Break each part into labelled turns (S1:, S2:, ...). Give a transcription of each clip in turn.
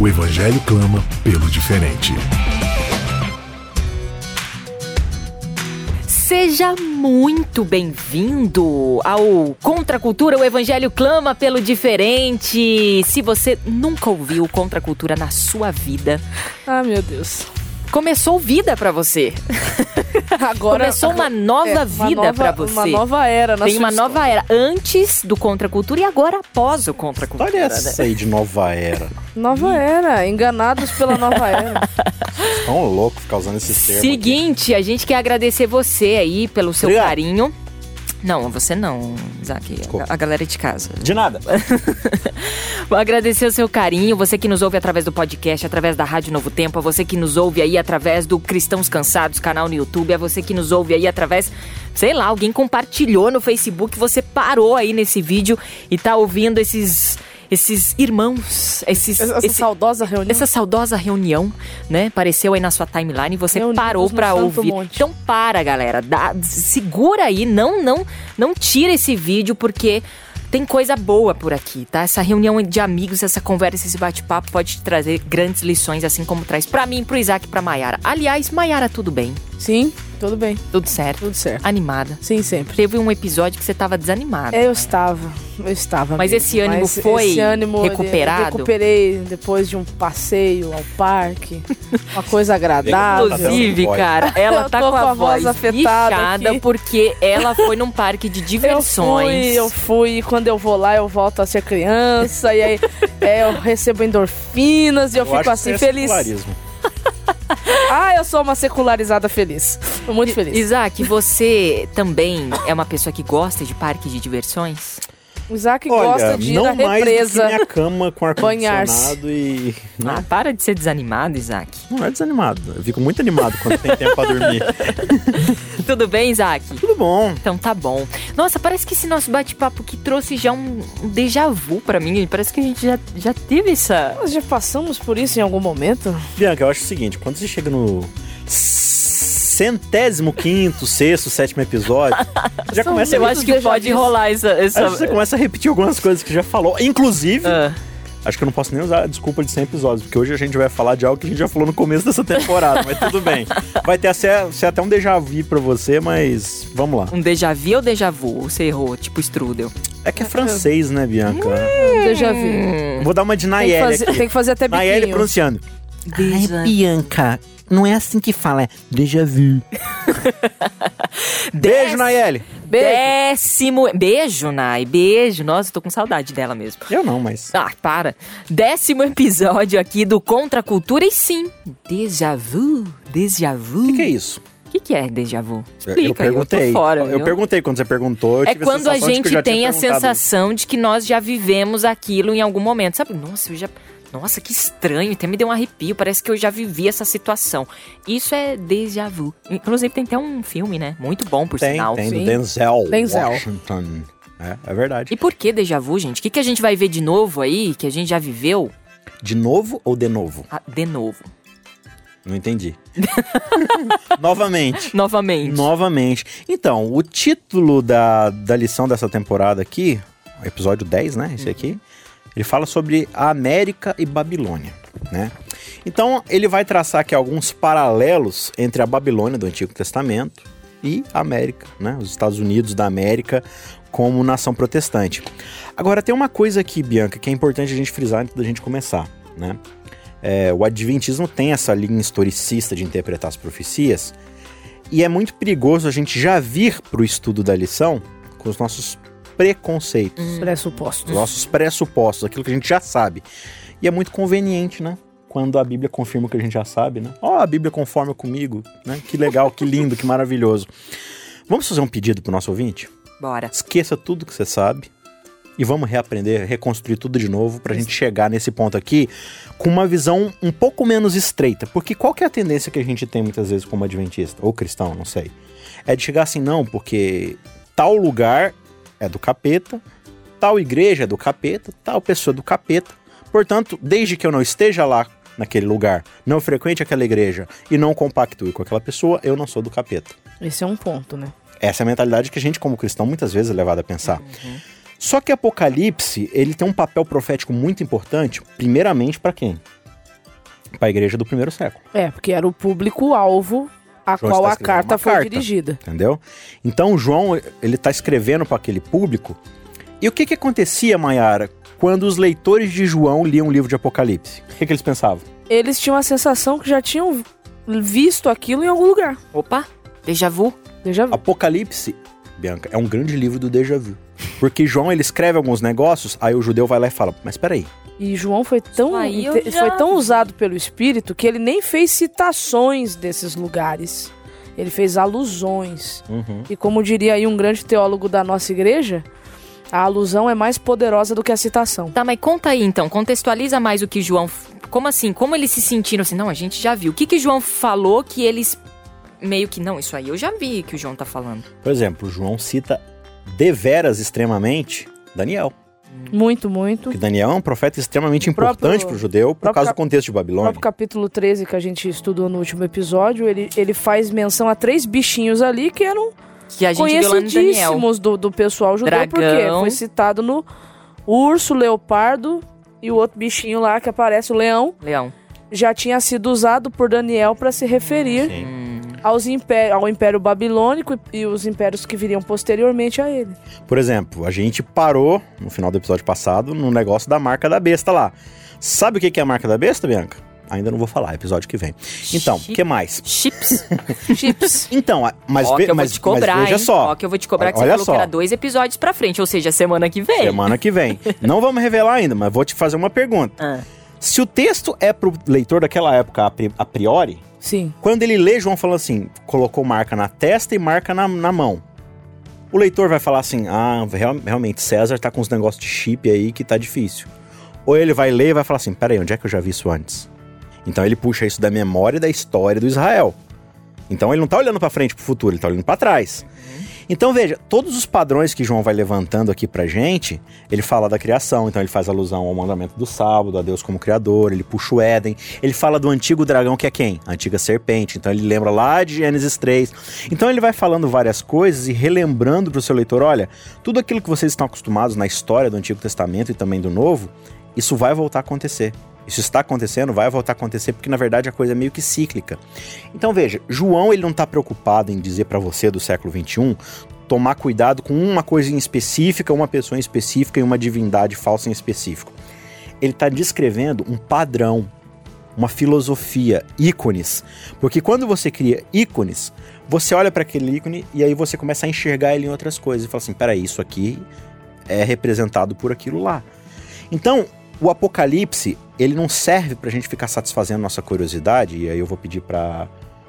S1: O Evangelho clama pelo diferente.
S2: Seja muito bem-vindo ao Contra a Cultura, o Evangelho clama pelo diferente. Se você nunca ouviu Contra a Cultura na sua vida,
S3: Ah, meu Deus.
S2: Começou vida pra você.
S3: Agora
S2: Começou uma nova
S3: é, uma
S2: vida pra você.
S3: Uma nova era na
S2: Tem
S3: sua
S2: uma
S3: história.
S2: nova era antes do Contra a Cultura e agora após o Contra a Cultura.
S4: Olha
S2: né?
S4: essa aí de nova era.
S3: Nova era. Enganados pela nova era.
S4: Tão louco ficar usando esse termo. aqui.
S2: Seguinte, a gente quer agradecer você aí pelo seu
S4: Obrigado.
S2: carinho. Não, você não, Isaac.
S4: Desculpa.
S2: A, a galera de casa.
S4: De nada.
S2: Vou agradecer o seu carinho, você que nos ouve através do podcast, através da Rádio Novo Tempo, a você que nos ouve aí através do Cristãos Cansados, canal no YouTube, a você que nos ouve aí através, sei lá, alguém compartilhou no Facebook, você parou aí nesse vídeo e tá ouvindo esses esses irmãos, esses
S3: Essa
S2: esse-
S3: saudosa reunião.
S2: essa saudosa reunião, né? Apareceu aí na sua timeline e você
S3: Reunidos
S2: parou
S3: Santo
S2: ouvir.
S3: Monte.
S2: Então para, galera. Dá- segura aí, não, não, não tira esse vídeo porque tem coisa boa por aqui, tá? Essa reunião de amigos, essa conversa, esse bate-papo pode te trazer grandes lições, assim como traz pra mim, pro Isaac pra Mayara. Aliás, Mayara, tudo bem?
S3: Sim, tudo bem.
S2: Tudo certo?
S3: Tudo certo.
S2: Animada.
S3: Sim, sempre.
S2: Teve um episódio que você tava desanimada.
S3: É, Eu estava, eu estava.
S2: Mas
S3: mesmo.
S2: esse ânimo
S3: Mas
S2: foi
S3: esse ânimo,
S2: recuperado?
S3: Eu recuperei depois de um passeio ao parque, uma coisa agradável.
S2: Inclusive, cara, ela
S3: Eu
S2: tá
S3: tô
S2: com a, voz
S3: afetada aqui.
S2: porque ela foi num parque de
S3: Eu
S2: diversões.
S3: fui, eu fui, e quando eu vou lá, eu volto a ser criança, e aí é, eu recebo endorfinas e eu,
S4: Eu
S3: fico
S4: acho
S3: assim,
S4: é
S3: feliz.
S4: secularismo.
S3: Ah, eu sou uma secularizada feliz. Tô muito feliz.
S2: Isaac, você também é uma pessoa que gosta de parque de diversões?
S3: O Isaac
S4: Olha,
S3: gosta de ir
S4: não
S3: na
S4: mais do que
S3: represa.
S4: minha cama com ar-condicionado e...
S2: Ah,
S4: Não,
S2: para de ser desanimado, Isaac.
S4: não é desanimado. Eu fico muito animado quando tem tempo pra dormir.
S2: Tudo bem, Isaac?
S4: Tudo bom.
S2: Então tá bom. Nossa, parece que esse nosso bate-papo aqui trouxe já um, um déjà vu pra mim. Parece que a gente já, já teve essa.
S3: Nós já passamos por isso em algum momento?
S4: Bianca, eu acho o seguinte, quando você chega no centésimo quinto, sexto, sétimo episódio, já começa a
S2: Eu
S3: muitos
S2: acho que pode rolar essa. essa...
S4: Acho que você começa a repetir algumas coisas que já falou. Inclusive,
S2: Ah,
S4: acho que eu não posso nem usar a desculpa de 100 episódios, porque hoje a gente vai falar de algo que a gente já falou no começo dessa temporada, mas tudo bem. Vai ter ser, ser até um déjà vu pra você, mas vamos lá.
S2: um déjà vu ou déjà vu? Você errou, tipo strudel.
S4: É que é francês, né, Bianca?
S3: Déjà vu.
S2: Hum.
S4: Vou dar uma de
S3: Tem que,
S4: Nayeli
S3: fazer,
S4: aqui.
S3: tem que fazer até
S4: Nayeli
S3: biquinho.
S4: Pronunciando.
S2: Déjà-
S4: Bianca, não é assim que fala, é déjà vu. Beijo, Nayeli.
S3: Beijo.
S2: Décimo. Beijo, Nai. Beijo. Nossa, eu tô com saudade dela mesmo.
S4: Eu não, mas...
S2: Ah, para. Décimo episódio aqui do Contra a Cultura e sim, déjà vu. Déjà vu.
S4: O que, que é isso?
S2: O que, que é déjà vu?
S4: Eu-
S2: Explica,
S4: eu perguntei.
S2: Eu, fora,
S4: eu perguntei quando você perguntou.
S2: É quando a
S4: eu
S2: gente tem a sensação de que nós já vivemos aquilo em algum momento. Sabe? Nossa, eu já. Nossa, que estranho, até me deu um arrepio, parece que eu já vivi essa situação. Isso é déjà vu. Inclusive tem até um filme, né? Muito bom, por
S4: Tem,
S2: sinal.
S4: tem, do. Denzel,
S3: Denzel.
S4: Washington. É, é verdade.
S2: E por que déjà vu, gente? O que, que a gente vai ver de novo aí, que a gente já viveu
S4: De novo ou de novo?
S2: ah, de novo?
S4: Não entendi. Novamente.
S2: Novamente.
S4: Novamente. Então, o título da, da lição dessa temporada aqui, episódio 10, né? Esse aqui, ele fala sobre a América e Babilônia, né? Então, ele vai traçar aqui alguns paralelos entre a Babilônia do Antigo Testamento e a América, né? Os Estados Unidos da América como nação protestante. Agora, tem uma coisa aqui, Bianca, que é importante a gente frisar antes da gente começar, né? É, o Adventismo tem essa linha historicista de interpretar as profecias, e é muito perigoso a gente já vir para o estudo da lição com os nossos preconceitos,
S2: Hum.
S3: Pressupostos.
S4: os nossos pressupostos, aquilo que a gente já sabe. E é muito conveniente, né? Quando a Bíblia confirma o que a gente já sabe, né? Ó, a Bíblia conforma comigo, né? Que legal, que lindo, que maravilhoso. Vamos fazer um pedido pro nosso ouvinte?
S2: Bora.
S4: Esqueça tudo que você sabe. e vamos reaprender, reconstruir tudo de novo pra gente chegar nesse ponto aqui com uma visão um pouco menos estreita. Porque qual que é a tendência que a gente tem muitas vezes como adventista, ou cristão, não sei. É de chegar assim, não, porque tal lugar é do capeta, tal igreja é do capeta, tal pessoa é do capeta. Portanto, desde que eu não esteja lá naquele lugar, não frequente aquela igreja e não compactue com aquela pessoa, eu não sou do capeta.
S3: Esse é um ponto, né?
S4: Essa é a mentalidade que a gente, como cristão, muitas vezes é levado a pensar. Só que Apocalipse, ele tem um papel profético muito importante, primeiramente para quem? Para a igreja do primeiro século,
S3: É, porque era o público-alvo a
S4: João
S3: qual
S4: está
S3: a carta foi
S4: carta.
S3: dirigida.
S4: entendeu? Então João, ele tá escrevendo para aquele público. E o que que acontecia, Mayara, quando os leitores de João liam o livro de Apocalipse? O que que eles pensavam?
S3: Eles tinham a sensação que já tinham visto aquilo em algum lugar.
S2: Opa, déjà vu.
S3: Déjà vu.
S4: Apocalipse, Bianca, é um grande livro do déjà vu. Porque João, ele escreve alguns negócios, aí o judeu vai lá e fala, mas peraí,
S3: E João foi tão,
S2: já
S3: foi tão usado pelo Espírito que ele nem fez citações desses lugares. Ele fez alusões.
S4: Uhum.
S3: E como diria aí um grande teólogo da nossa igreja, a alusão é mais poderosa do que a citação.
S2: Tá, mas conta aí então, contextualiza mais o que João. Como assim? Como eles se sentiram assim? Não, a gente já viu. O que que João falou que eles meio que. Não, isso aí eu já vi que o João tá falando.
S4: Por exemplo, João cita deveras extremamente Daniel.
S3: Muito, muito.
S4: Porque Daniel é um profeta extremamente
S3: O
S4: importante para o judeu por causa do contexto de
S3: No
S4: Babilônia.
S3: próprio capítulo 13 que a gente estudou no último episódio, ele, ele faz menção a três bichinhos ali que eram
S2: Que a gente
S3: conhecidíssimos do, do pessoal judeu, porque
S2: Dragão.
S3: foi citado no urso, leopardo e o outro bichinho lá que aparece, o leão,
S2: Leão.
S3: já tinha sido usado por Daniel para se referir
S4: Sim.
S3: Aos impé- ao Império Babilônico e, e os impérios que viriam posteriormente a ele.
S4: Por exemplo, a gente parou no final do episódio passado no negócio da marca da besta lá. Sabe o que é a marca da besta, Bianca? Ainda não vou falar, episódio que vem. Então, o que mais?
S2: Chips.
S3: Chips.
S4: Então, mas,
S2: Ó,
S4: ve-
S2: que eu vou
S4: mas,
S2: te cobrar,
S4: mas veja
S2: hein?
S4: só.
S2: Ó, que eu vou te cobrar que
S4: Olha
S2: você falou
S4: só.
S2: que era dois episódios pra frente, ou seja, semana que vem.
S4: Semana que vem. Não vamos revelar ainda, mas vou te fazer uma pergunta.
S2: Ah.
S4: Se o texto é pro leitor daquela época a priori,
S3: Sim.
S4: quando ele lê João falando assim, colocou marca na testa e marca na, na mão. O leitor vai falar assim: ah, real- realmente, César tá com uns negócios de chip aí que tá difícil. Ou ele vai ler e vai falar assim: peraí, onde é que eu já vi isso antes? Então ele puxa isso da memória e da história do Israel. Então ele não tá olhando pra frente pro futuro, ele tá olhando pra trás. Então veja, todos os padrões que João vai levantando aqui pra gente, ele fala da criação, então ele faz alusão ao mandamento do sábado, a Deus como criador, ele puxa o Éden, ele fala do antigo dragão que é quem? A antiga serpente, então ele lembra lá de Gênesis 3. Então ele vai falando várias coisas e relembrando pro seu leitor, olha, tudo aquilo que vocês estão acostumados na história do Antigo Testamento e também do Novo, isso vai voltar a acontecer. Isso está acontecendo, vai voltar a acontecer, porque na verdade a coisa é meio que cíclica. Então veja, João ele não está preocupado em dizer para você do século 21 tomar cuidado com uma coisa em específica, uma pessoa em específica e uma divindade falsa em específico. Ele está descrevendo um padrão, uma filosofia, ícones. Porque quando você cria ícones, você olha para aquele ícone e aí você começa a enxergar ele em outras coisas e fala assim: peraí, isso aqui é representado por aquilo lá. Então, o Apocalipse, ele não serve pra gente ficar satisfazendo nossa curiosidade, e aí eu vou pedir pra,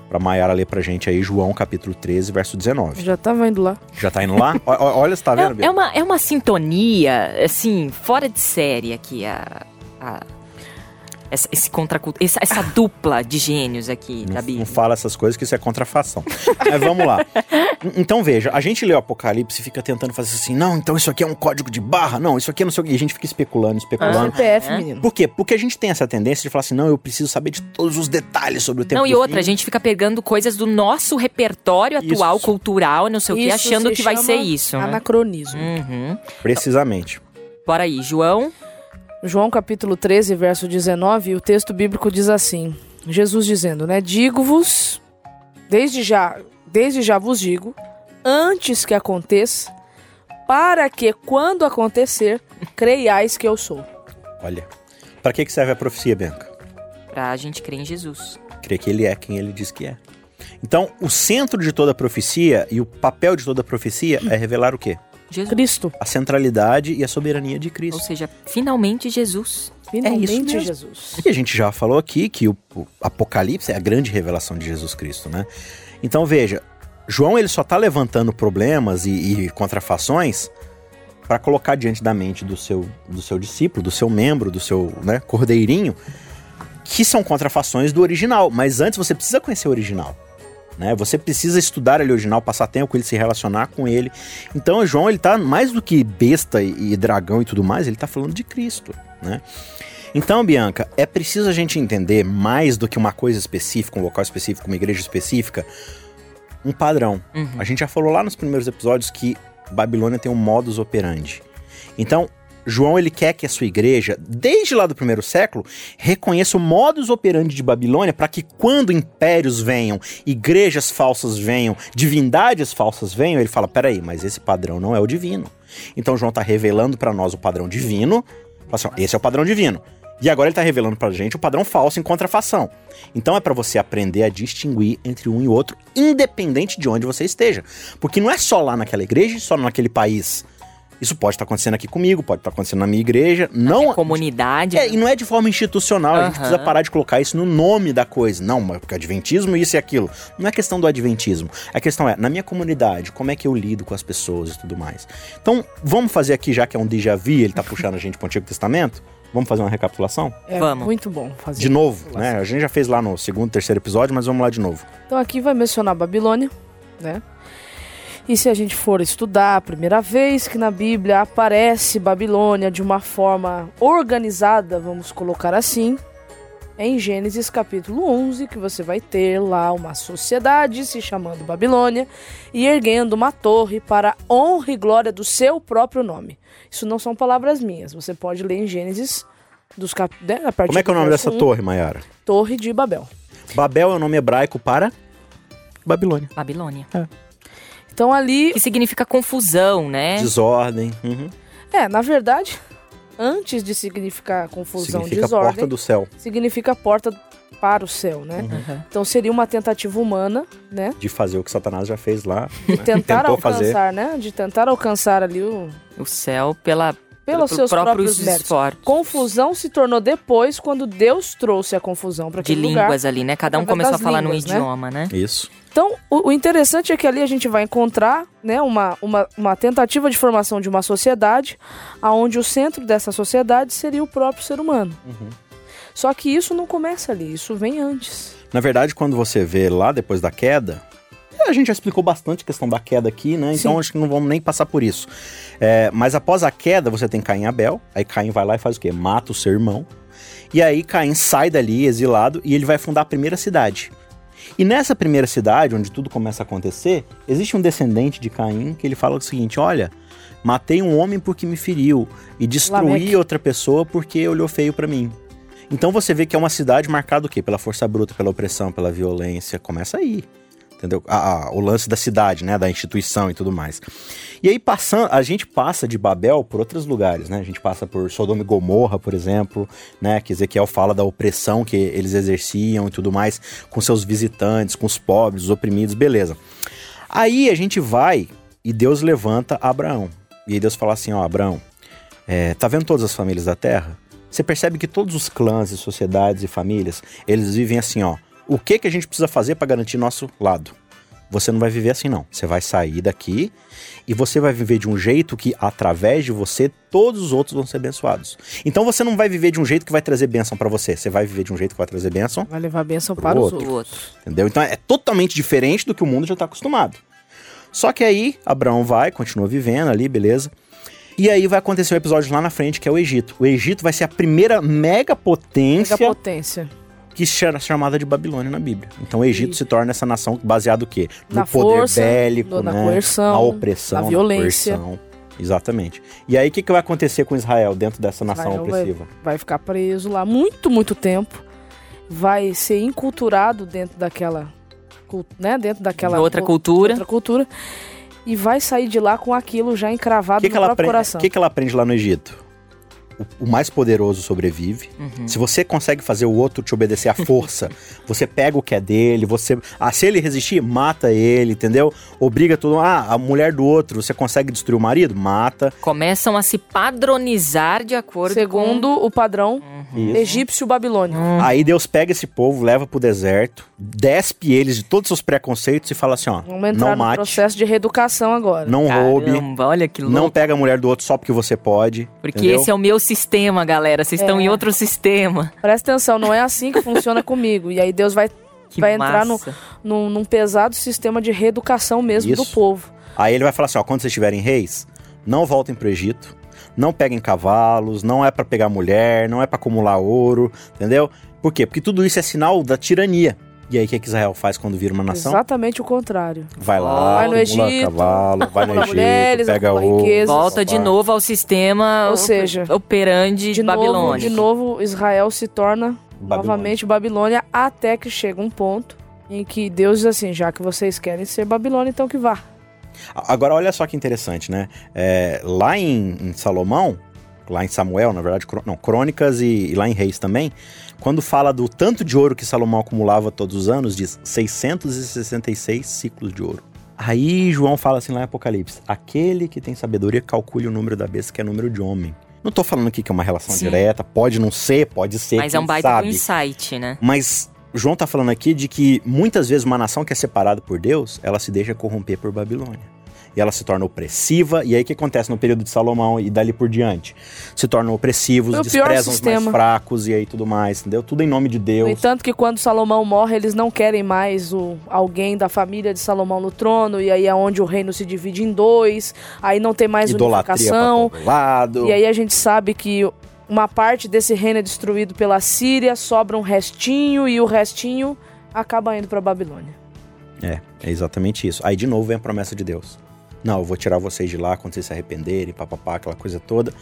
S4: pra Mayara ler pra gente aí João capítulo 13, verso 19.
S3: Já tava indo lá.
S4: Já tá indo lá? O- olha, você tá vendo,
S2: É, é uma, é uma sintonia, assim, fora de série aqui, a. a- essa, esse contra, essa, essa dupla de gênios aqui da
S4: Não,
S2: Bíblia.
S4: não fala essas coisas que isso é contrafação. Mas vamos lá. Então veja, a gente lê o Apocalipse e fica tentando fazer assim, não, então isso aqui é um código de barra, não, isso aqui é não sei o quê. E a gente fica especulando, especulando.
S3: CPF,
S2: é?
S3: menino.
S4: Por quê? Porque a gente tem essa tendência de falar assim, não, eu preciso saber de todos os detalhes sobre o tempo
S2: Não, e outra, a
S4: fim.
S2: gente fica pegando coisas do nosso repertório
S4: Isso.
S2: atual, cultural, não sei o que, achando
S3: se
S2: que vai ser isso. né?
S3: Anacronismo.
S2: Uhum.
S4: Precisamente.
S2: Bora aí, João.
S3: João capítulo 13, verso 19, o texto bíblico diz assim: Jesus dizendo, né? Digo-vos, desde já, desde já vos digo, antes que aconteça, para que quando acontecer, creiais que eu sou.
S4: Olha, pra que que serve a profecia, Bianca?
S2: Pra gente crer em Jesus.
S4: Crer que ele é quem ele diz que é. Então, o centro de toda a profecia e o papel de toda a profecia é revelar o quê?
S2: Jesus.
S3: Cristo,
S4: A centralidade e a soberania de
S2: Ou
S4: Cristo.
S2: seja, finalmente Jesus.
S3: finalmente
S4: mesmo.
S3: Jesus.
S4: E a gente já falou aqui que o, o Apocalipse é a grande revelação de Jesus Cristo, né? Então veja, João ele só tá levantando problemas e, e contrafações para colocar diante da mente do seu, do seu discípulo, do seu membro, do seu né, cordeirinho, que são contrafações do original. Mas antes você precisa conhecer o original. Né? Você precisa estudar ele original, passar tempo com ele, se relacionar com ele. Então, João, ele tá mais do que besta e, e dragão e tudo mais, ele tá falando de Cristo, né? Então, Bianca, é preciso a gente entender mais do que uma coisa específica, um local específico, uma igreja específica, um padrão.
S2: Uhum.
S4: A gente já falou lá nos primeiros episódios que Babilônia tem um modus operandi. Então, João ele quer que a sua igreja, desde lá do primeiro século, reconheça o modus operandi de Babilônia para que quando impérios venham, igrejas falsas venham, divindades falsas venham, ele fala: peraí, mas esse padrão não é o divino. Então João está revelando para nós o padrão divino. Assim, esse é o padrão divino. E agora ele está revelando para a gente o padrão falso em contrafação. Então é para você aprender a distinguir entre um e outro, independente de onde você esteja. Porque não é só lá naquela igreja, só naquele país. Isso pode estar acontecendo aqui comigo, pode estar acontecendo na minha igreja. Não,
S2: comunidade.
S4: é, e não é de forma institucional, a gente precisa parar de colocar isso no nome da coisa. Não, mas porque adventismo, isso e aquilo. Não é questão do adventismo. A questão é, na minha comunidade, como é que eu lido com as pessoas e tudo mais. Então, vamos fazer aqui, já que é um déjà vu, ele tá puxando a gente pro Antigo Testamento, vamos fazer uma recapitulação?
S3: É
S2: Vamos.
S3: muito bom fazer.
S4: De novo, né? A gente já fez lá no segundo, terceiro episódio, mas vamos lá de novo.
S3: Então aqui vai mencionar Babilônia, né? E se a gente for estudar a primeira vez que na Bíblia aparece Babilônia de uma forma organizada, vamos colocar assim, é em Gênesis capítulo 11, que você vai ter lá uma sociedade se chamando Babilônia e erguendo uma torre para a honra e glória do seu próprio nome. Isso não são palavras minhas, você pode ler em Gênesis dos cap... né, a partir
S4: Como é que é o nome dessa
S3: 1,
S4: torre, Mayara?
S3: Torre de Babel.
S4: Babel é o nome hebraico para Babilônia.
S2: Babilônia.
S3: Então ali
S2: Que significa confusão, né?
S4: Desordem. uhum.
S3: É, na verdade, antes de significar confusão,
S4: Significa
S3: desordem,
S4: porta do céu.
S3: significa porta para o céu, né?
S2: Uhum.
S3: Então seria uma tentativa humana, né?
S4: De fazer o que Satanás já fez lá.
S3: De tentar
S4: Tentou fazer.
S3: alcançar, né? De tentar alcançar ali o
S2: O céu pela,
S3: pelos
S2: pelo
S3: seus próprios
S2: próprios esforços.
S3: Confusão se tornou depois quando Deus trouxe a confusão para
S2: De
S3: aquele lugar.
S2: línguas ali, né? Cada um começou a falar num
S3: línguas, né?
S2: idioma, né?
S4: Isso.
S3: Então, o, o interessante é que ali a gente vai encontrar né, uma, uma, uma tentativa de formação de uma sociedade, aonde o centro dessa sociedade seria o próprio ser humano.
S4: Uhum.
S3: Só que isso não começa ali, isso vem antes.
S4: Na verdade, quando você vê lá depois da queda, a gente já explicou bastante a questão da queda aqui, né? Então
S3: Sim.
S4: acho que não vamos nem passar por isso. É, mas após a queda, você tem Caim e Abel. Aí Caim vai lá e faz o quê? Mata o seu irmão. E aí Caim sai dali, exilado, e ele vai fundar a primeira cidade. E nessa primeira cidade, onde tudo começa a acontecer, existe um descendente de Caim que ele fala o seguinte: olha, matei um homem porque me feriu e destruí
S3: Lameque.
S4: outra pessoa porque olhou feio pra mim. Então você vê que é uma cidade marcada o quê? Pela força bruta, pela opressão, pela violência. Começa aí. Entendeu? Ah, ah, o lance da cidade, né? Da instituição e tudo mais. E aí passando, a gente passa de Babel por outros lugares, né? A gente passa por Sodoma e Gomorra, por exemplo, né? Que Ezequiel fala da opressão que eles exerciam e tudo mais com seus visitantes, com os pobres, os oprimidos, beleza. Aí a gente vai e Deus levanta Abraão. E aí Deus fala assim, ó, Abraão, é, tá vendo todas as famílias da terra? Você percebe que todos os clãs e sociedades e famílias, eles vivem assim, ó. O que que a gente precisa fazer para garantir nosso lado? Você não vai viver assim não. Você vai sair daqui e você vai viver de um jeito que através de você todos os outros vão ser abençoados. Então você não vai viver de um jeito que vai trazer bênção para você. Você vai viver de um jeito que vai trazer bênção
S3: Vai levar bênção para os
S4: outro.
S2: O
S3: outros.
S2: outro.
S4: Entendeu? Então é totalmente diferente do que o mundo já está acostumado. Só que aí Abraão vai, continua vivendo ali, beleza. E aí vai acontecer um episódio lá na frente que é o Egito. O Egito vai ser a primeira mega potência
S3: Mega potência.
S4: Que é chamada de Babilônia na Bíblia. Então o Egito
S3: E-
S4: se torna essa nação baseada o quê? No
S3: Na
S4: poder
S3: força,
S4: bélico,
S3: no- na
S4: né?
S3: coerção,
S4: na opressão,
S3: na
S4: na
S3: violência.
S4: coerção. Exatamente. E aí o que, que vai acontecer com Israel dentro dessa nação
S3: Israel vai-
S4: opressiva?
S3: Vai ficar preso lá muito, muito tempo. Vai ser inculturado dentro daquela, né, dentro daquela
S2: De outra
S3: cu-
S2: cultura.
S3: outra cultura e vai sair de lá com aquilo já encravado
S4: que,
S3: no
S4: que,
S3: próprio
S4: aprende,
S3: coração.
S4: o que, que ela aprende lá no Egito? O, o mais poderoso sobrevive.
S2: Uhum.
S4: Se você consegue fazer o outro te obedecer à força, você pega o que é dele, você. Ah, se ele resistir, mata ele, entendeu? Obriga todo. Ah, a mulher do outro, você consegue destruir o marido? Mata.
S2: Começam a se padronizar de acordo
S3: Segundo o padrão
S2: com...
S4: Isso.
S3: egípcio babilônico.
S4: Aí Deus pega esse povo, leva pro deserto, despe eles de todos os seus preconceitos e fala assim, ó,
S3: Vamos entrar
S4: não
S3: no
S4: mate,
S3: processo de reeducação agora.
S4: não roube,
S2: Caramba, olha que louco.
S4: não pega a mulher do outro só porque você pode.
S2: Porque
S4: entendeu?
S2: esse é o meu sistema, galera. Vocês estão
S3: É.
S2: em outro sistema.
S3: Presta atenção, não é assim que funciona comigo. E aí Deus vai,
S2: Que
S3: vai entrar no,
S2: massa.
S3: num, pesado sistema de reeducação mesmo do
S4: Isso.
S3: povo.
S4: Aí ele vai falar assim, ó, quando vocês estiverem reis, não voltem pro Egito, não peguem cavalos, não é pra pegar mulher, não é pra acumular ouro, entendeu? Por quê? Porque tudo isso é sinal da tirania. E aí o que, que Israel faz quando vira uma nação?
S3: Exatamente o contrário.
S4: Vai lá,
S3: Vai no Egito,
S4: cavalo, vai no Egito,
S3: mulheres,
S4: pega
S3: riquezas.
S2: Volta de novo ao sistema
S3: Ou seja,
S2: operandi
S3: De novo,
S2: babilônico.
S3: de novo, Israel se torna
S4: Babilônia.
S3: novamente Babilônia, até que chega um ponto em que Deus diz assim, já que vocês querem ser Babilônia, então que vá.
S4: Agora, olha só que interessante, né? É, lá em, em Salomão, lá em Samuel, na verdade, cro- não, Crônicas e, e lá em Reis também, quando fala do tanto de ouro que Salomão acumulava todos os anos, diz 666 ciclos de ouro. Aí João fala assim lá em Apocalipse: aquele que tem sabedoria calcule o número da besta, que é número de homem. Não tô falando aqui que é uma relação
S2: Sim.
S4: direta, pode não ser, pode ser.
S2: Mas é um baita
S4: sabe.
S2: insight, né?
S4: Mas João tá falando aqui de que muitas vezes uma nação que é separada por Deus, ela se deixa corromper por Babilônia. E ela se torna opressiva, e aí o que acontece no período de Salomão e dali por diante? Se tornam opressivos,
S3: pior
S4: desprezam os mais fracos e aí tudo mais, entendeu? Tudo em nome de Deus.
S3: entanto que quando Salomão morre, eles não querem mais o, alguém da família de Salomão no trono, e aí é onde o reino se divide em dois, aí não tem mais
S4: Idolatria
S3: unificação,
S4: lado.
S3: e aí a gente sabe que uma parte desse reino é destruído pela Síria, sobra um restinho, e o restinho acaba indo pra Babilônia.
S4: É, é exatamente isso. Aí de novo vem a promessa de Deus. Não, eu vou tirar vocês de lá quando vocês se arrependerem, papapá, aquela coisa toda.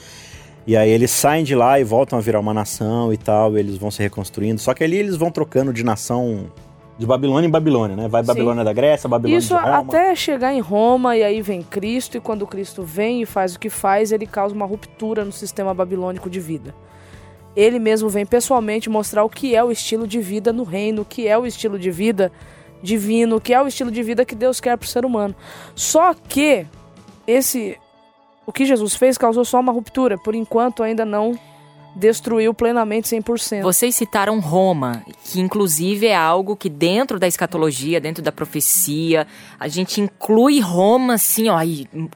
S4: E aí eles saem de lá e voltam a virar uma nação e tal, e eles vão se reconstruindo. Só que ali eles vão trocando de nação de Babilônia em Babilônia, né? Vai
S3: Sim.
S4: Babilônia da Grécia, Babilônia
S3: Isso
S4: de Roma.
S3: até chegar em Roma, e aí vem Cristo, e quando Cristo vem e faz o que faz, ele causa uma ruptura no sistema babilônico de vida. Ele mesmo vem pessoalmente mostrar o que é o estilo de vida no reino, o que é o estilo de vida divino, que é o estilo de vida que Deus quer para o ser humano. Só que esse o que Jesus fez causou só uma ruptura, por enquanto ainda não destruiu plenamente 100%.
S2: Vocês citaram Roma, que inclusive é algo que dentro da escatologia, dentro da profecia, a gente inclui Roma assim, ó,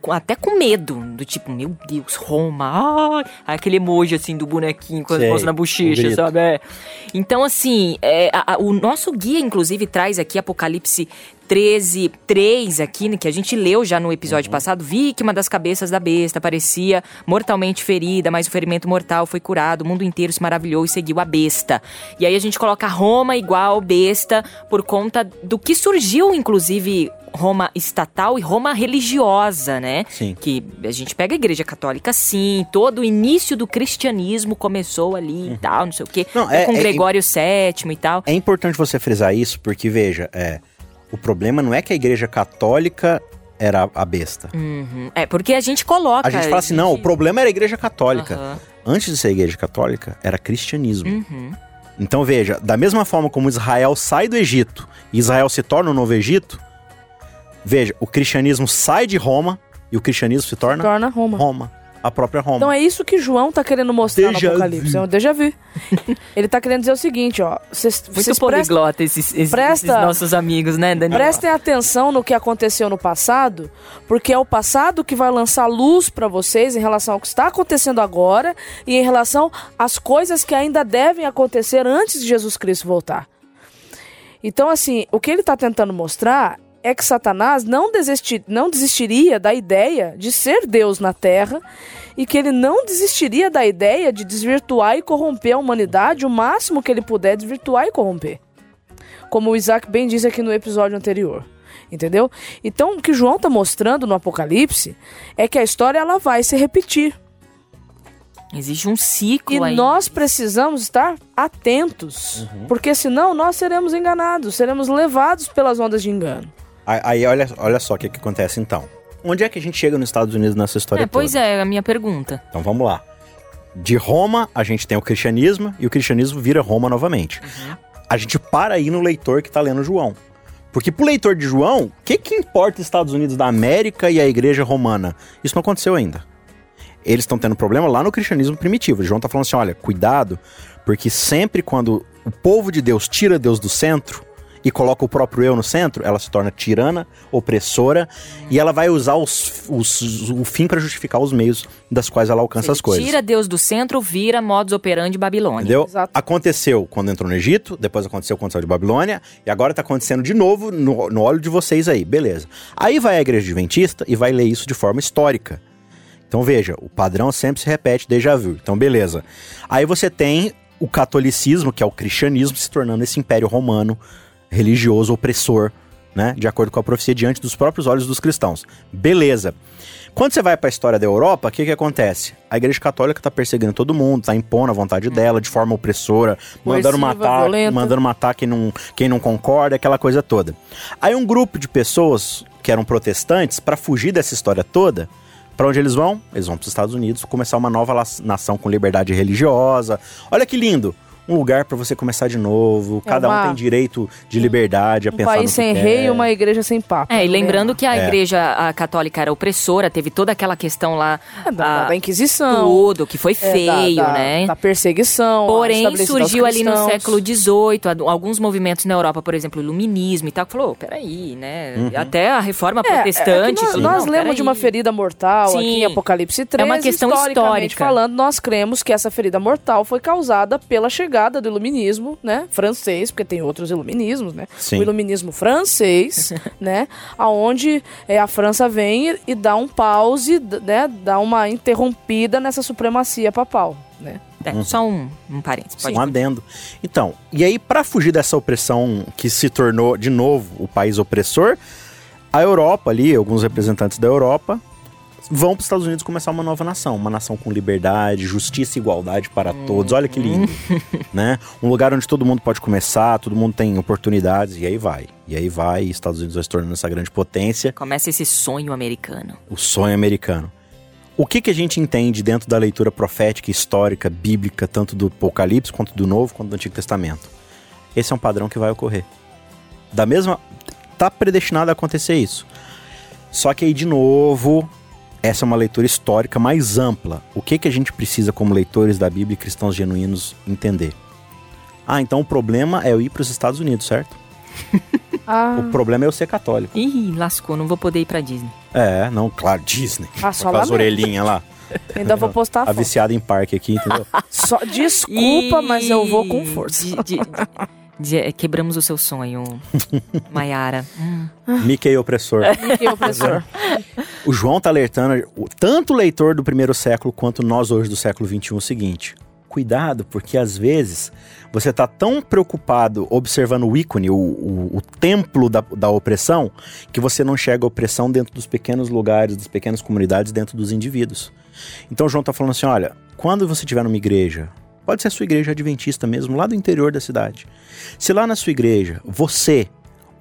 S2: com- até com medo, do tipo, meu Deus, Roma, ai, aquele emoji assim do bonequinho com as mãos na
S4: o
S2: bochecha,
S4: grito.
S2: sabe? É. Então, assim, é, a- a- o nosso guia, inclusive, traz aqui Apocalipse 13, 3 aqui, né, que a gente leu já no episódio
S4: Uhum.
S2: passado, vítima das cabeças da besta, parecia mortalmente ferida, mas o ferimento mortal foi curado, o mundo inteiro se maravilhou e seguiu a besta. E aí a gente coloca Roma igual besta por conta do que surgiu, inclusive, Roma estatal e Roma religiosa, né?
S4: Sim.
S2: Que a gente pega a igreja católica, sim, todo o início do cristianismo começou ali e tal, não sei o quê,
S4: Uhum. Não, é-
S2: com
S4: é-
S2: Gregório VII e tal.
S4: É importante você frisar isso, porque veja, é, o problema não é que a igreja católica era a besta.
S2: Uhum. É, porque a gente coloca...
S4: A gente fala assim, não, o problema era a igreja católica.
S2: Aham.
S4: Antes de ser a igreja católica, era cristianismo.
S2: Uhum.
S4: Então veja, da mesma forma como Israel sai do Egito e Israel se torna o novo Egito, veja, o cristianismo sai de Roma e o cristianismo se torna
S3: Torna Roma.
S4: Roma, a própria Roma.
S3: Então é isso que João tá querendo mostrar
S4: Déjà
S3: no Apocalipse.
S4: vu.
S3: É um déjà vu. Ele tá querendo dizer o seguinte, ó. Vocês
S2: Muito
S3: prestem,
S2: poliglota esses, esses-
S3: presta-
S2: esses nossos amigos, né, Daniel?
S3: prestem atenção no que aconteceu no passado, porque é o passado que vai lançar luz pra vocês em relação ao que está acontecendo agora e em relação às coisas que ainda devem acontecer antes de Jesus Cristo voltar. Então, assim, o que ele tá tentando mostrar é que Satanás não, desistir, não desistiria da ideia de ser Deus na Terra e que ele não desistiria da ideia de desvirtuar e corromper a humanidade o máximo que ele puder desvirtuar e corromper. Como o Isaac bem disse aqui no episódio anterior. Entendeu? Então, o que João está mostrando no Apocalipse é que a história ela vai se repetir.
S2: Existe um ciclo
S3: E
S2: aí.
S3: nós precisamos estar atentos. Porque senão nós seremos enganados, seremos levados pelas ondas de engano.
S4: Aí, olha, olha só o que, que acontece então. Onde é que a gente chega nos Estados Unidos nessa história
S2: É, pois
S4: toda?
S2: é, a minha pergunta.
S4: Então vamos lá. De Roma, a gente tem o cristianismo e o cristianismo vira Roma novamente. A gente para aí no leitor que tá lendo João. Porque pro leitor de João, o que que importa Estados Unidos da América e a igreja romana? Isso não aconteceu ainda. Eles estão tendo problema lá no cristianismo primitivo. João tá falando assim, olha, cuidado, Porque sempre quando o povo de Deus tira Deus do centro e coloca o próprio eu no centro, ela se torna tirana, opressora e ela vai usar os, os- o fim para justificar os meios das quais ela alcança as coisas.
S2: Tira Deus do centro, vira modus operandi Babilônia.
S4: Entendeu?
S3: Exato.
S4: Aconteceu quando entrou no Egito, depois aconteceu quando saiu de Babilônia, e agora tá acontecendo de novo no, no olho de vocês aí, beleza. Aí vai a igreja adventista e vai ler isso de forma histórica. Então veja, o padrão sempre se repete, déjà vu. Então beleza. Aí você tem o catolicismo, que é o cristianismo, se tornando esse império romano, religioso, opressor, né? De acordo com a profecia, diante dos próprios olhos dos cristãos. Beleza. Quando você vai para a história da Europa, o que, que acontece? A Igreja Católica está perseguindo todo mundo, está impondo a vontade dela de forma opressora, mandando matar,
S3: violenta.
S4: mandando matar quem não, quem não concorda, aquela coisa toda. Aí um grupo de pessoas que eram protestantes, para fugir dessa história toda, para onde eles vão? Eles vão para os Estados Unidos começar uma nova nação com liberdade religiosa. Olha que lindo! Um lugar para você começar de novo.
S3: É
S4: Cada
S3: uma-
S4: um tem direito de liberdade a
S3: Um
S4: pensar no
S3: país
S4: que
S3: sem
S4: quer.
S3: rei e uma igreja sem papa.
S2: É, e lembrando que a
S4: É.
S2: igreja a católica era opressora, teve toda aquela questão lá
S3: É, da,
S2: a-
S3: da Inquisição.
S2: tudo, que foi
S3: é, da-
S2: feio,
S3: da,
S2: né?
S3: Da perseguição.
S2: Porém, surgiu ali no século XVIII alguns movimentos na Europa, por exemplo, o iluminismo e tal, que falou, "Ô, peraí, né?
S4: Uhum.
S2: Até a reforma
S3: É, é
S2: protestante.
S3: nós, nós
S2: "Não,
S3: lemos de uma
S2: peraí."
S3: ferida mortal aqui
S2: Sim.
S3: em Apocalipse 13.
S2: É uma questão
S3: historicamente
S2: histórica.
S3: falando, nós cremos que essa ferida mortal foi causada pela chegada do iluminismo, né? Francês, porque tem outros iluminismos, né?
S4: Sim.
S3: O iluminismo francês, né? Aonde é, a França vem e, dá um pause, né? Dá uma interrompida nessa supremacia papal, né?
S2: É,
S4: Uhum.
S2: Só um, um parênteses. Pode
S4: Um adendo. Então, e aí para fugir dessa opressão que se tornou de novo o país opressor, a Europa ali, alguns representantes da Europa vão para os Estados Unidos começar uma nova nação, uma nação com liberdade, justiça e igualdade para todos. Olha que lindo, né? Um lugar onde todo mundo pode começar, todo mundo tem oportunidades e aí vai. E aí vai, e Estados Unidos vai se tornando essa grande potência,
S2: Começa esse sonho americano.
S4: o sonho americano. O que, que a gente entende dentro da leitura profética, histórica, bíblica, tanto do Apocalipse quanto do Novo quanto do Antigo Testamento? Esse é um padrão que vai ocorrer. Da mesma. Tá predestinado a acontecer isso. Só que aí, de novo, essa é uma leitura histórica mais ampla. O que, que a gente precisa, como leitores da Bíblia e cristãos genuínos, entender? Ah, então o problema é eu ir para os Estados Unidos, certo?
S3: Ah,
S4: O problema é eu ser católico.
S2: Ih, lascou, não vou poder ir pra Disney.
S4: É, não, claro, Disney.
S3: Ah, só
S4: com as orelhinhas lá.
S3: ainda vou postar a
S4: A
S3: foto.
S4: viciada em parque aqui, entendeu?
S3: Só, desculpa,
S2: Ih,
S3: mas eu vou com força.
S2: de- de- de- de- quebramos o seu sonho, Maiara. Hum.
S4: Mickey opressor.
S3: Que opressor.
S4: O João tá alertando o- tanto o leitor do primeiro século quanto nós hoje do século XXI o seguinte. Cuidado, porque às vezes você tá tão preocupado observando o ícone, o, o- o templo da, da opressão, que você não enxerga a opressão dentro dos pequenos lugares, das pequenas comunidades, dentro dos indivíduos. Então o João tá falando assim: olha, quando você estiver numa igreja, pode ser a sua igreja adventista mesmo, lá do interior da cidade. Se lá na sua igreja você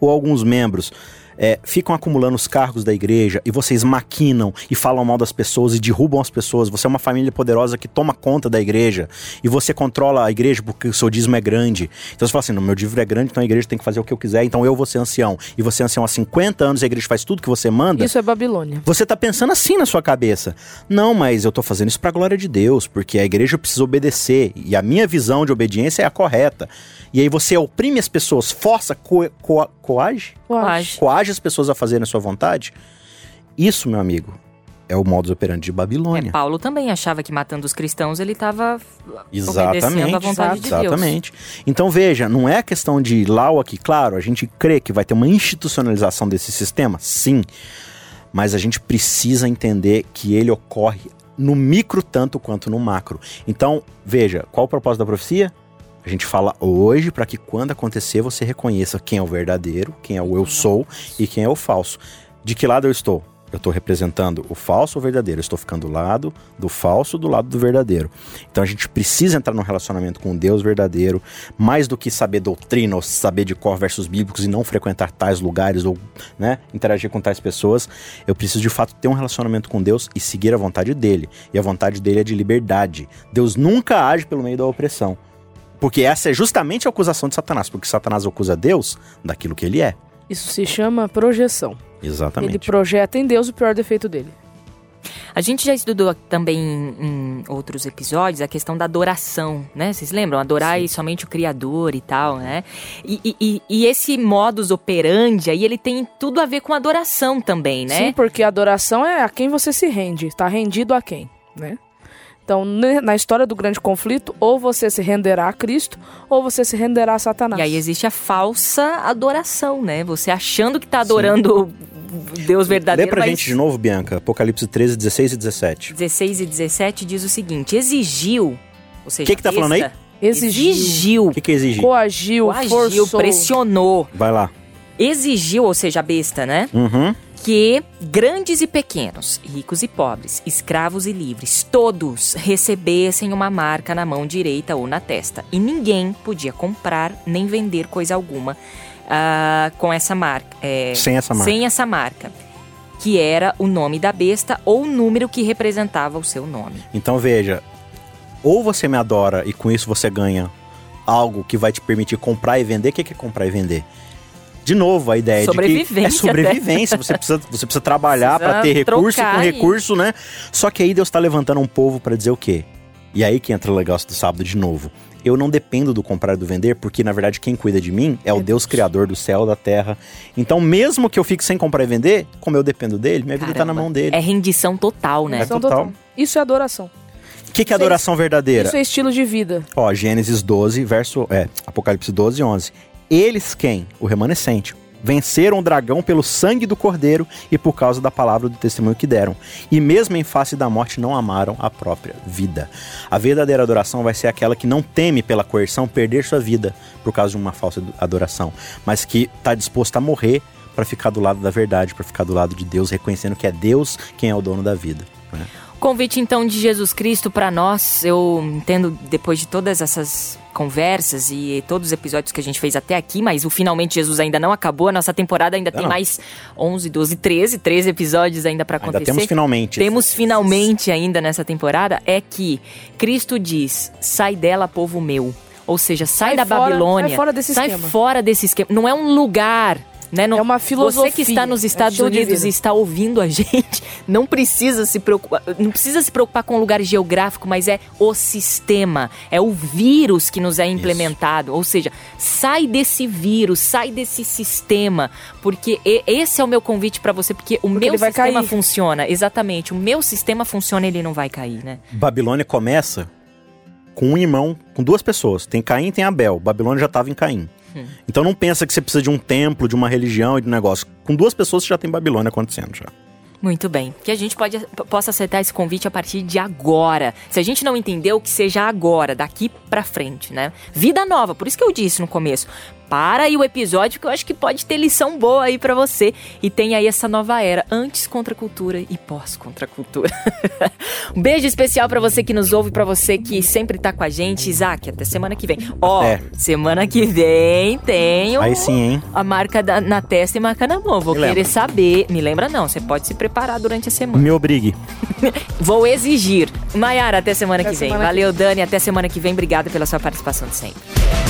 S4: ou alguns membros é, ficam acumulando os cargos da igreja e vocês maquinam e falam mal das pessoas e derrubam as pessoas. Você é uma família poderosa que toma conta da igreja e você controla a igreja porque o seu dízimo é grande. Então você fala assim: no meu dízimo é grande, então a igreja tem que fazer o que eu quiser, então eu vou ser ancião. E você é ancião há 50 anos e a igreja faz tudo que você manda.
S3: Isso é Babilônia.
S4: Você tá pensando assim na sua cabeça. Não, mas eu tô fazendo isso pra glória de Deus, porque a igreja precisa obedecer e a minha visão de obediência é a correta. E aí você oprime as pessoas, força, co co coage?
S2: Coage.
S4: Coage as pessoas a fazerem a sua vontade? Isso, meu amigo, é o modus operandi de Babilônia.
S2: É, Paulo também achava que matando os cristãos ele estava obedecendo à vontade de Deus.
S4: exatamente. Então veja, não é questão de lá ou aqui, claro, a gente crê que vai ter uma institucionalização desse sistema, sim, mas a gente precisa entender que ele ocorre no micro tanto quanto no macro. Então, veja, qual o propósito da profecia? A gente fala hoje para que quando acontecer você reconheça quem é o verdadeiro, quem é o eu sou e quem é o falso. De que lado eu estou? Eu estou representando o falso ou o verdadeiro? Eu estou ficando do lado do falso do lado do verdadeiro. Então a gente precisa entrar num relacionamento com Deus verdadeiro, mais do que saber doutrina ou saber de cor versos bíblicos e não frequentar tais lugares ou né, interagir com tais pessoas. Eu preciso de fato ter um relacionamento com Deus e seguir a vontade dele. E a vontade dele é de liberdade. Deus nunca age pelo meio da opressão. Porque essa é justamente a acusação de Satanás, porque Satanás acusa Deus daquilo que ele é.
S3: Isso se chama projeção.
S4: Exatamente.
S3: Ele projeta em Deus o pior defeito dele.
S2: A gente já estudou também em outros episódios a questão da adoração, né? Vocês lembram? Adorar somente o Criador e tal, né? E, e, e, esse modus operandi aí, ele tem tudo a ver com adoração também, né?
S3: Sim, porque a adoração é a quem você se rende. Está rendido a quem, né? Então, na história do grande conflito, ou você se renderá a Cristo, ou você se renderá a Satanás.
S2: E aí existe a falsa adoração, né? Você achando que está adorando Sim. Deus verdadeiro.
S4: Lê pra mas... gente de novo, Bianca, Apocalipse 13, 16 e 17.
S2: 16 e 17 diz o seguinte: exigiu, ou seja,
S4: o que, que tá falando aí?
S2: Exigiu.
S4: O que, que exigiu?
S3: Coagiu, Coagiu forçou.
S2: pressionou.
S4: Vai lá.
S2: Exigiu, ou seja, a besta, né?
S4: Uhum
S2: que grandes e pequenos, ricos e pobres, escravos e livres, todos recebessem uma marca na mão direita ou na testa. E ninguém podia comprar nem vender coisa alguma uh, com essa marca.
S4: É, sem essa marca.
S2: Sem essa marca. Que era o nome da besta ou o número que representava o seu nome.
S4: Então veja, ou você me adora e com isso você ganha algo que vai te permitir comprar e vender. O que é comprar e vender? De novo, a ideia de que é sobrevivência. Você precisa, você precisa trabalhar para ter recurso com recurso, né? Só que aí Deus está levantando um povo para dizer o quê? E aí que entra o legal do sábado de novo. Eu não dependo do comprar e do vender, porque na verdade quem cuida de mim é o Deus criador do céu, da terra. Então, mesmo que eu fique sem comprar e vender, como eu dependo dele, minha vida está na mão dele.
S2: É rendição total, né?
S4: É total.
S3: Isso é adoração.
S4: O que, que é adoração verdadeira?
S3: Isso é estilo de vida.
S4: Ó, Gênesis 12, verso. É, Apocalipse 12, 11. Eles quem? O remanescente. Venceram o dragão pelo sangue do cordeiro e por causa da palavra do testemunho que deram. E mesmo em face da morte não amaram a própria vida. A verdadeira adoração vai ser aquela que não teme pela coerção perder sua vida por causa de uma falsa adoração, mas que está disposta a morrer para ficar do lado da verdade, para ficar do lado de Deus, reconhecendo que é Deus quem é o dono da vida. Né?
S2: Convite então de Jesus Cristo para nós, eu entendo depois de todas essas conversas e todos os episódios que a gente fez até aqui, mas o Finalmente Jesus ainda não acabou, a nossa temporada ainda tem não. mais 11, 12, 13, 13 episódios ainda para acontecer.
S4: Ainda temos finalmente.
S2: Temos finalmente ainda nessa temporada, é que Cristo diz, sai dela povo meu. Ou seja, sai, sai da fora, Babilônia. Sai
S3: fora desse
S2: sai
S3: esquema.
S2: fora desse esquema. Não é um lugar né? Não,
S3: é uma filosofia.
S2: Você que está nos Estados é Unidos e está ouvindo a gente, não precisa se preocupar, não precisa se preocupar com o lugar geográfico, mas é o sistema, é o vírus que nos é implementado. Isso. Ou seja, sai desse vírus, sai desse sistema, porque esse é o meu convite para você, porque o porque meu sistema funciona. Exatamente, o meu sistema funciona, ele não vai cair, né?
S4: Babilônia começa com um irmão, com duas pessoas. Tem Caim e tem Abel. Babilônia já estava em Caim. Hum. Então não pensa que você precisa de um templo, de uma religião e de um negócio. Com duas pessoas você já tem Babilônia acontecendo já.
S2: Muito bem. Que a gente pode, possa aceitar esse convite a partir de agora. Se a gente não entendeu, que seja agora, daqui pra frente, né? Vida nova, por isso que eu disse no começo para aí o episódio que eu acho que pode ter lição boa aí para você. E tem aí essa nova era, antes contra a cultura e pós contra a cultura. um beijo especial para você que nos ouve, para você que sempre tá com a gente. Isaac, até semana que vem. Ó, é. semana que vem tem
S4: aí sim, hein?
S2: a marca da, na testa e marca na mão. Vou Me querer lembra. saber. Me lembra não, você pode se preparar durante a semana.
S4: Me obrigue.
S2: Vou exigir. Maiara, até semana até que vem. Valeu, Dani, até semana que vem. Obrigada pela sua participação de sempre.